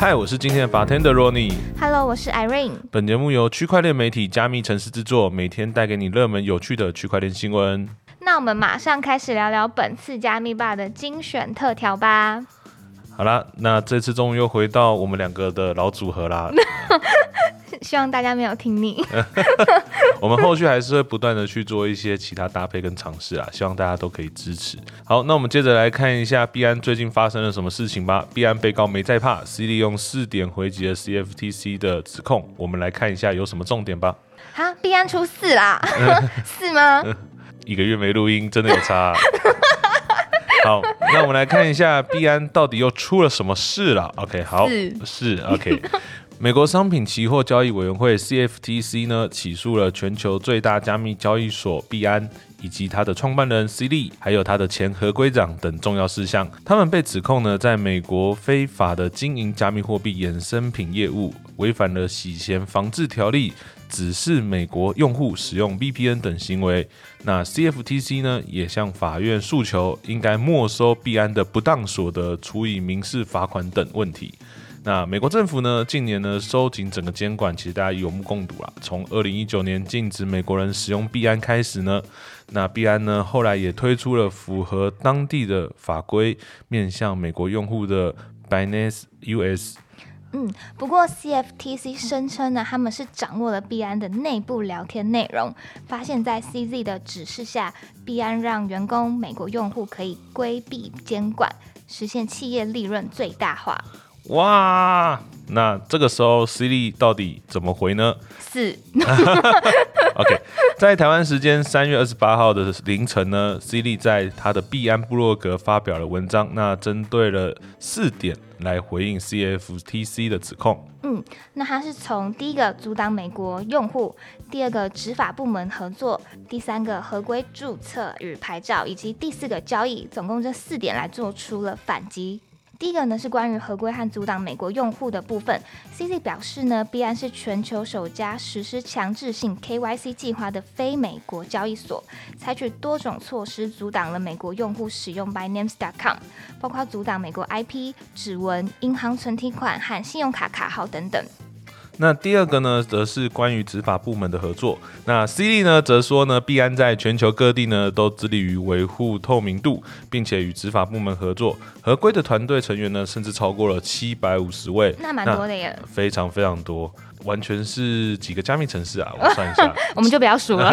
嗨，我是今天的 bartender Ronnie。Hello，我是 Irene。本节目由区块链媒体加密城市制作，每天带给你热门有趣的区块链新闻。那我们马上开始聊聊本次加密吧的精选特调吧。好啦，那这次终于又回到我们两个的老组合啦。希望大家没有听腻。我们后续还是会不断的去做一些其他搭配跟尝试啊，希望大家都可以支持。好，那我们接着来看一下币安最近发生了什么事情吧。币安被告没在怕，C 利用四点回击了 CFTC 的指控。我们来看一下有什么重点吧。哈，币安出四啦，是吗？一个月没录音，真的有差、啊。好，那我们来看一下币安到底又出了什么事了。OK，好，是是 OK。美国商品期货交易委员会 CFTC 呢起诉了全球最大加密交易所币安。以及他的创办人 C 利，还有他的前合规长等重要事项，他们被指控呢，在美国非法的经营加密货币衍生品业务，违反了洗钱防治条例，指示美国用户使用 VPN 等行为。那 CFTC 呢，也向法院诉求，应该没收币安的不当所得，处以民事罚款等问题。那美国政府呢，近年呢收紧整个监管，其实大家有目共睹啦。从二零一九年禁止美国人使用币安开始呢，那币安呢后来也推出了符合当地的法规，面向美国用户的 Binance US。嗯，不过 CFTC 声称呢，他们是掌握了币安的内部聊天内容，发现，在 CZ 的指示下，币安让员工美国用户可以规避监管，实现企业利润最大化。哇，那这个时候 C 利到底怎么回呢？四 OK，在台湾时间三月二十八号的凌晨呢，C 利在他的币安部落格发表了文章，那针对了四点来回应 CFTC 的指控。嗯，那他是从第一个阻挡美国用户，第二个执法部门合作，第三个合规注册与牌照，以及第四个交易，总共这四点来做出了反击。第一个呢是关于合规和阻挡美国用户的部分，CZ 表示呢，币安是全球首家实施强制性 KYC 计划的非美国交易所，采取多种措施阻挡了美国用户使用 Binance.com，包括阻挡美国 IP、指纹、银行存提款和信用卡卡号等等。那第二个呢，则是关于执法部门的合作。那 C 利呢，则说呢，币安在全球各地呢，都致力于维护透明度，并且与执法部门合作。合规的团队成员呢，甚至超过了七百五十位，那蛮多的耶，非常非常多，完全是几个加密城市啊？我算一下，我们就不要数了。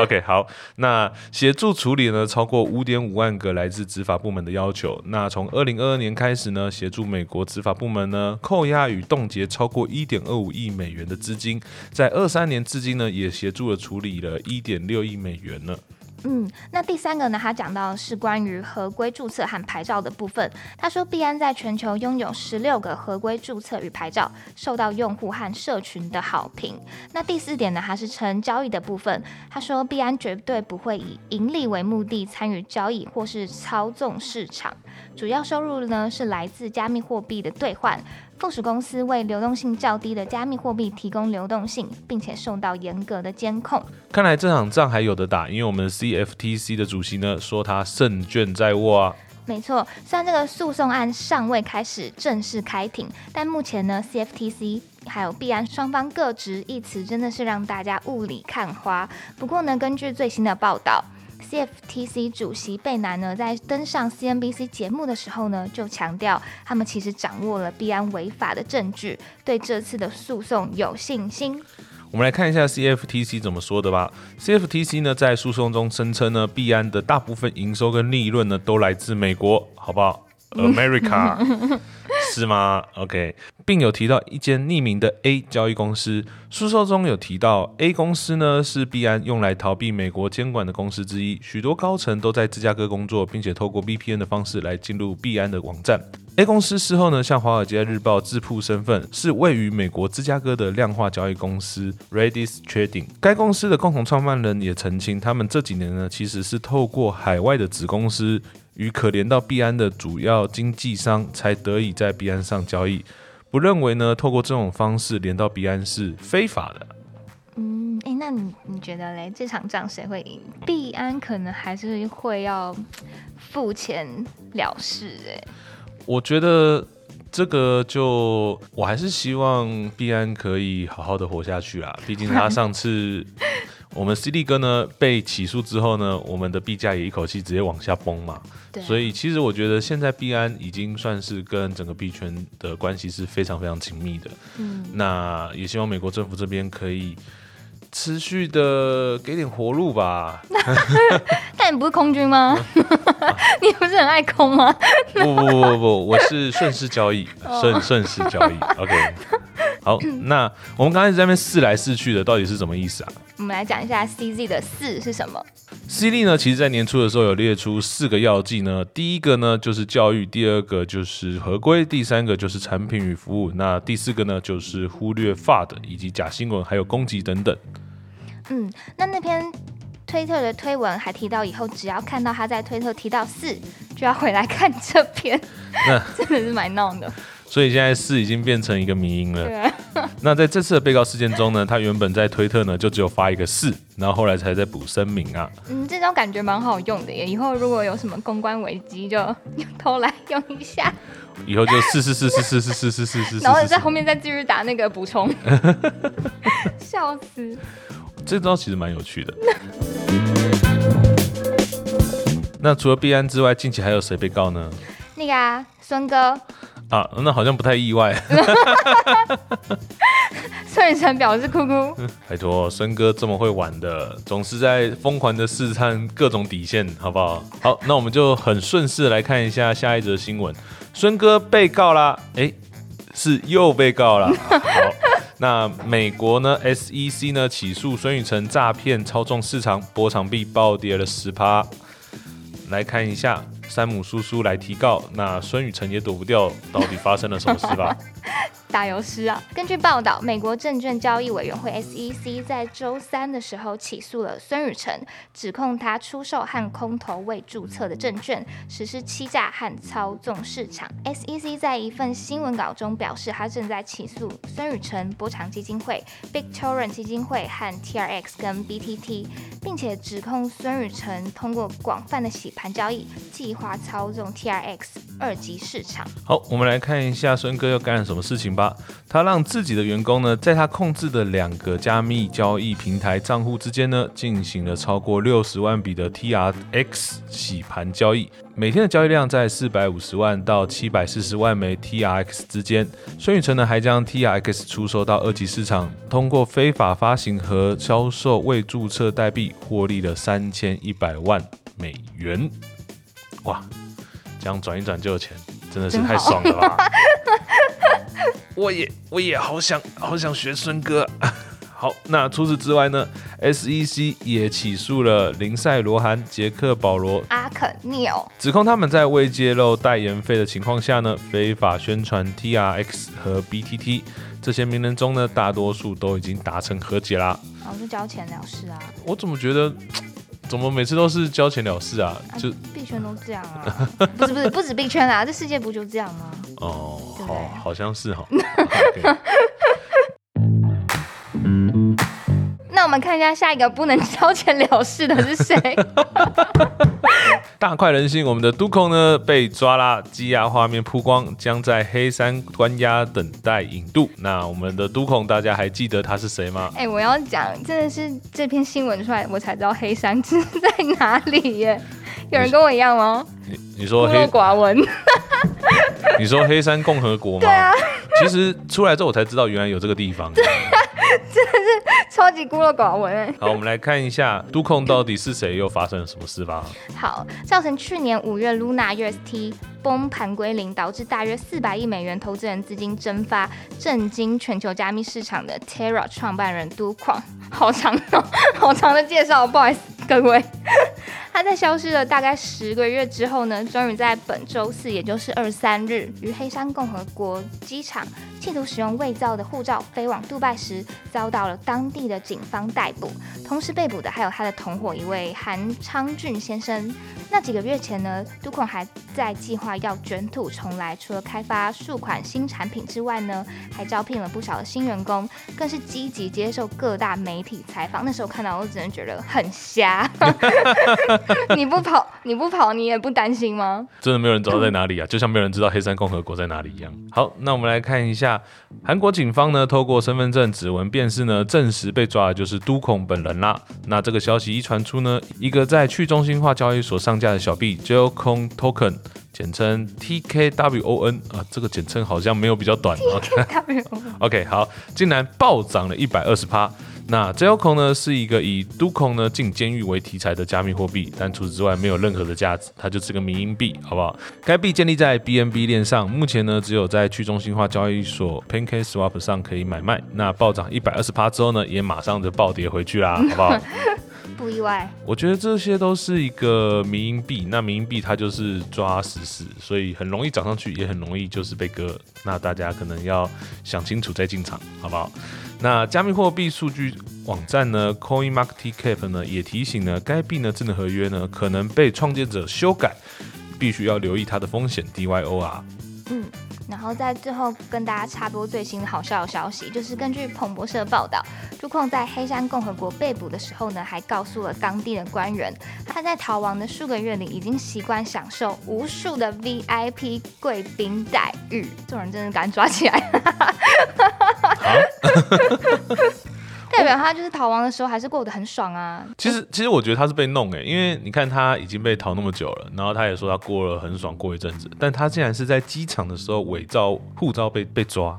OK，好，那协助处理呢超过五点五万个来自执法部门的要求。那从二零二二年开始呢，协助美国执法部门呢扣押与冻结超过一点二五亿美元的资金，在二三年至今呢，也协助了处理了一点六亿美元呢。嗯，那第三个呢？他讲到是关于合规注册和牌照的部分。他说，币安在全球拥有十六个合规注册与牌照，受到用户和社群的好评。那第四点呢？他是称交易的部分。他说，币安绝对不会以盈利为目的参与交易或是操纵市场，主要收入呢是来自加密货币的兑换。附属公司为流动性较低的加密货币提供流动性，并且受到严格的监控。看来这场仗还有的打，因为我们 CFTC 的主席呢说他胜券在握啊。没错，虽然这个诉讼案尚未开始正式开庭，但目前呢，CFTC 还有币安双方各执一词，真的是让大家雾里看花。不过呢，根据最新的报道。CFTC 主席贝南呢，在登上 CNBC 节目的时候呢，就强调他们其实掌握了币安违法的证据，对这次的诉讼有信心。我们来看一下 CFTC 怎么说的吧。CFTC 呢，在诉讼中声称呢，币安的大部分营收跟利润呢，都来自美国，好不好？America 是吗？OK，并有提到一间匿名的 A 交易公司。诉讼中有提到 A 公司呢是币安用来逃避美国监管的公司之一，许多高层都在芝加哥工作，并且透过 VPN 的方式来进入币安的网站。A 公司事后呢向《华尔街日报》自曝身份是位于美国芝加哥的量化交易公司 Redis Trading。该公司的共同创办人也澄清，他们这几年呢其实是透过海外的子公司与可怜到币安的主要经纪商，才得以在币安上交易。不认为呢，透过这种方式连到币安是非法的。嗯，哎，那你你觉得嘞？这场仗谁会赢？币安可能还是会要付钱了事哎、我觉得这个就我还是希望币安可以好好的活下去啦。毕竟他上次我们 CD 哥呢被起诉之后呢，我们的币价也一口气直接往下崩嘛。对，所以其实我觉得现在币安已经算是跟整个币圈的关系是非常非常紧密的。嗯，那也希望美国政府这边可以持续的给点活路吧。但你不是空军吗？你不是很爱空吗？不不不不不，我是顺势交易，顺顺势交易。OK，好，那我们刚开始在那边试来试去的，到底是什么意思啊？我们来讲一下 CZ 的四是什么。？Cz 呢，其实在年初的时候有列出四个要剂呢，第一个呢就是教育，第二个就是合规，第三个就是产品与服务，那第四个呢就是忽略 FUD 以及假新闻还有攻击等等。嗯，那那篇推特的推文还提到，以后只要看到他在推特提到四，就要回来看这篇，那 真的是蛮闹的。所以现在是已经变成一个迷因了。啊，那在这次的被告事件中呢，他原本在推特呢就只有发一个是，然后后来才在补声明啊。嗯，这招感觉蛮好用的耶。以后如果有什么公关危机，就偷来用一下，以后就四四四四四四四四四四，然后在后面再继续打那个补充，笑死。这招其实蛮有趣的。那除了毕安之外，近期还有谁被告呢？那个啊，孙哥，啊，那好像不太意外。孙宇晨表示哭哭。拜托，孙哥这么会玩的，总是在疯狂的试探各种底线，好不好？好，那我们就很顺势来看一下下一则新闻。孙哥被告啦，诶，是又被告啦。好，那美国呢？SEC 呢起诉孙宇晨诈骗、操纵市场、波场币暴跌了十趴。来看一下山姆叔叔来提告，那孙雨辰也躲不掉，到底发生了什么事吧？打油诗啊！根据报道，美国证券交易委员会 SEC 在周三的时候起诉了孙宇晨，指控他出售和空投未注册的证券，实施欺诈和操纵市场。SEC 在一份新闻稿中表示，他正在起诉孙宇晨、波长基金会、Big t o r r e n 基金会和 TRX 跟 BTT，并且指控孙宇晨通过广泛的洗盘交易，计划操纵 TRX 二级市场。好，我们来看一下孙哥又干了什么事情吧。他让自己的员工呢，在他控制的两个加密交易平台账户之间呢，进行了超过六十万笔的 TRX 洗盘交易，每天的交易量在四百五十万到七百四十万枚 TRX 之间。孙宇晨呢，还将 TRX 出售到二级市场，通过非法发行和销售未注册代币，获利了三千一百万美元。哇，这样转一转就有钱，真的是太爽了吧！我也我也好想好想学孙哥。好，那除此之外呢？SEC 也起诉了林赛罗韩、杰克保罗、阿肯尼奥，指控他们在未揭露代言费的情况下呢，非法宣传 TRX 和 BTT。这些名人中呢，大多数都已经达成和解啦。哦，就交钱了事啊。我怎么觉得，怎么每次都是交钱了事啊？就币圈都这样啊？不是不是，不止币圈啊，这世界不就这样吗？哦，对对好，好像是 哈。那我们看一下下一个不能交钱了事的是谁？大快人心，我们的都控呢被抓啦，羁押画面曝光，将在黑山关押等待引渡。那我们的都控，大家还记得他是谁吗？哎、我要讲，真的是这篇新闻出来，我才知道黑山是在哪里耶。有人跟我一样吗？你你说黑陋，寡闻。你说黑山共和国吗？对啊，其实出来之后我才知道原来有这个地方。对、啊，真的是超级孤陋寡闻哎。好，我们来看一下都控到底是谁，又发生了什么事吧。好，造成去年五月 Luna UST 崩盘归零，导致大约四百亿美元投资人资金蒸发，震惊全球加密市场的 Terra 创办人都矿，好长哦，好长的介绍，不好意思各位。他在消失了大概十个月之后呢，终于在本周四，也就是二十三日，于黑山共和国机场企图使用伪造的护照飞往杜拜时，遭到了当地的警方逮捕。同时被捕的还有他的同伙一位韩昌俊先生。那几个月前呢，都孔还在计划要卷土重来，除了开发数款新产品之外呢，还招聘了不少的新员工，更是积极接受各大媒体采访。那时候看到我只能觉得很瞎，你不跑，你不跑，你也不担心吗？真的没有人知道在哪里啊，就像没有人知道黑山共和国在哪里一样。好，那我们来看一下，韩国警方呢，透过身份证指纹辨识呢，证实被抓的就是都孔本人啦。那这个消息一传出呢，一个在去中心化交易所上架的小币 j o c o n Token，简称 TKWON 啊，这个简称好像没有比较短。OK，好，竟然暴涨了一百二十趴。那 j o c o n 呢是一个以 Ducon 呢进监狱为题材的加密货币，但除此之外没有任何的价值，它就是个民营币，好不好？该币建立在 BNB 链上，目前呢只有在去中心化交易所 PancakeSwap 上可以买卖。那暴涨一百二十趴之后呢，也马上就暴跌回去啦，好不好？不意外，我觉得这些都是一个民营币，那民营币它就是抓实时，所以很容易涨上去，也很容易就是被割。那大家可能要想清楚再进场，好不好？那加密货币数据网站呢，CoinMarketCap 呢也提醒呢，该币呢智能合约呢可能被创建者修改，必须要留意它的风险 DYOR。嗯。然后在最后跟大家插播最新的好笑的消息，就是根据彭博社报道，朱控在黑山共和国被捕的时候呢，还告诉了当地的官员，他在逃亡的数个月里已经习惯享受无数的 VIP 贵宾待遇。这种人真的敢抓起来？代表他就是逃亡的时候还是过得很爽啊。其实，其实我觉得他是被弄哎，因为你看他已经被逃那么久了，然后他也说他过了很爽过一阵子，但他竟然是在机场的时候伪造护照被被抓，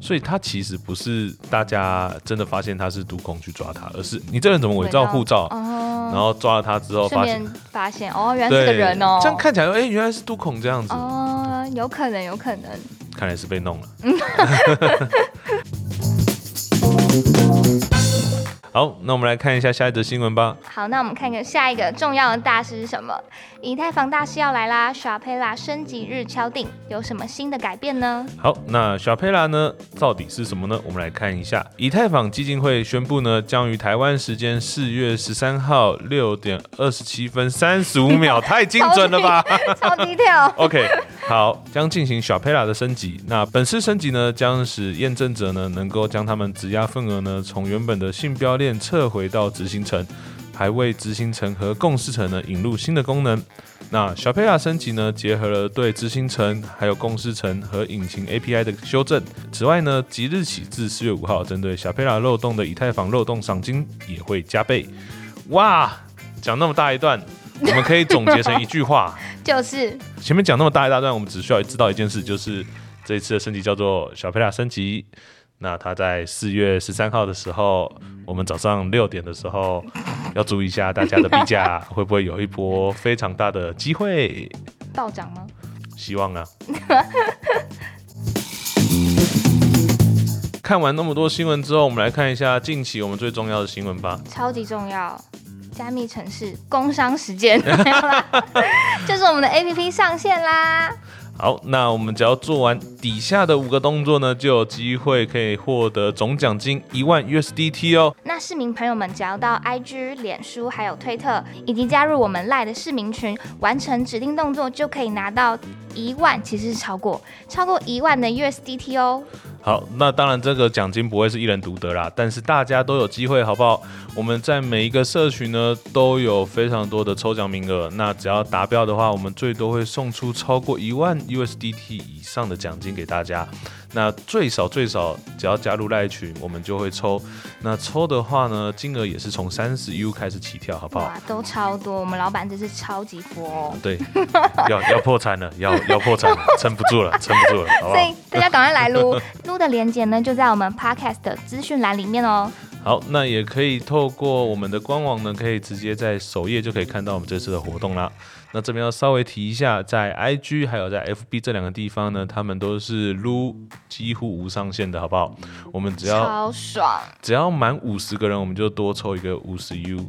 所以他其实不是大家真的发现他是毒孔去抓他，而是你这人怎么伪造护照，然后抓了他之后发现发现哦，原来是个人哦，这样看起来哎，原来是毒孔这样子哦，有可能有可能，看来是被弄了。好，那我们来看一下下一则新闻吧。好，那我们看看下一个重要的大事是什么？以太坊大师要来啦，小佩拉升级日敲定，有什么新的改变呢？好，那小佩拉呢，到底是什么呢？我们来看一下，以太坊基金会宣布呢，将于台湾时间四月十三号六点二十七分三十五秒，太精准了吧？超低调。OK，好，将进行小佩拉的升级。那本次升级呢，将使验证者呢，能够将他们质押份额呢，从原本的信标链。撤回到执行层，还为执行层和共识层呢引入新的功能。那小佩拉升级呢，结合了对执行层、还有共识层和引擎 API 的修正。此外呢，即日起至四月五号，针对小佩拉漏洞的以太坊漏洞赏金也会加倍。哇，讲那么大一段，我们可以总结成一句话，就是前面讲那么大一大段，我们只需要知道一件事，就是这一次的升级叫做小佩拉升级。那他在四月十三号的时候，我们早上六点的时候要注意一下大家的币价 会不会有一波非常大的机会暴涨吗？希望啊！看完那么多新闻之后，我们来看一下近期我们最重要的新闻吧。超级重要，加密城市工商时间，就是我们的 APP 上线啦。好，那我们只要做完底下的五个动作呢，就有机会可以获得总奖金一万 USDT 哦。那市民朋友们只要到 IG、脸书还有推特，以及加入我们赖的市民群，完成指定动作，就可以拿到一万，其实是超过超过一万的 USDT 哦。好，那当然这个奖金不会是一人独得啦，但是大家都有机会，好不好？我们在每一个社群呢都有非常多的抽奖名额，那只要达标的话，我们最多会送出超过一万 USDT 以上的奖金给大家。那最少最少，只要加入赖群，我们就会抽。那抽的话呢，金额也是从三十 U 开始起跳，好不好？哇，都超多！我们老板真是超级佛哦。对，要要破产了，要要破产了，撑不住了，撑不住了，好不好？所以大家赶快来撸撸的链接呢，就在我们 Podcast 的资讯栏里面哦。好，那也可以透过我们的官网呢，可以直接在首页就可以看到我们这次的活动啦。那这边要稍微提一下，在 IG 还有在 FB 这两个地方呢，他们都是撸几乎无上限的，好不好？我们只要超爽，只要满五十个人，我们就多抽一个五十 U，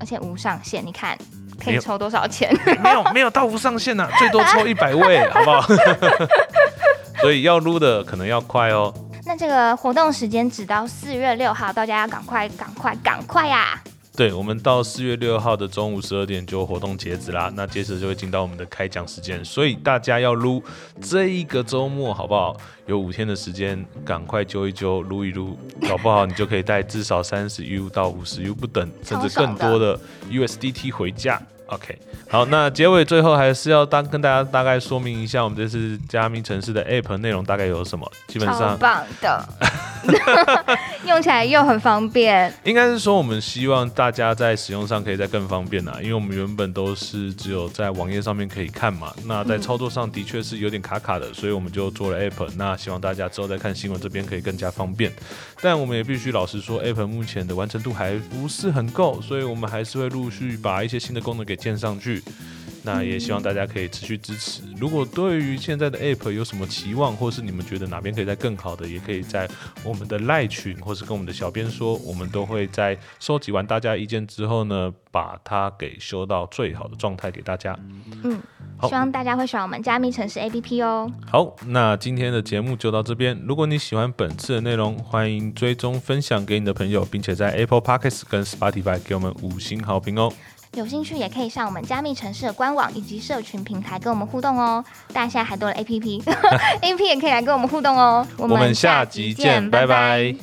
而且无上限，你看可以抽多少钱？没有没有到无上限呐，最多抽一百位，好不好？所以要撸的可能要快哦。那这个活动时间只到四月六号，大家要赶快赶快赶快呀！对，我们到四月六号的中午十二点就活动截止啦，那接着就会进到我们的开奖时间，所以大家要撸这一个周末好不好？有五天的时间，赶快揪一揪，撸一撸，搞不好你就可以带至少三十 U 到五十 U 不等，甚至更多的 USDT 回家。OK，好，那结尾最后还是要大跟大家大概说明一下，我们这次加密城市的 App 内容大概有什么。基本上棒的，用起来又很方便。应该是说，我们希望大家在使用上可以再更方便啊，因为我们原本都是只有在网页上面可以看嘛，那在操作上的确是有点卡卡的，所以我们就做了 App。那希望大家之后再看新闻这边可以更加方便，但我们也必须老实说，App 目前的完成度还不是很够，所以我们还是会陆续把一些新的功能给建上去。那也希望大家可以持续支持。如果对于现在的 App 有什么期望，或是你们觉得哪边可以再更好的，也可以在我们的赖群，或是跟我们的小编说，我们都会在收集完大家意见之后呢，把它给修到最好的状态给大家。嗯，好希望大家会喜欢我们加密城市 APP 哦。好，那今天的节目就到这边。如果你喜欢本次的内容，欢迎追踪分享给你的朋友，并且在 Apple Podcasts 跟 Spotify 给我们五星好评哦。有兴趣也可以上我们加密城市的官网以及社群平台跟我们互动哦。大家现在还多了 APP，APP 也可以来跟我们互动哦。我我们下集见，拜拜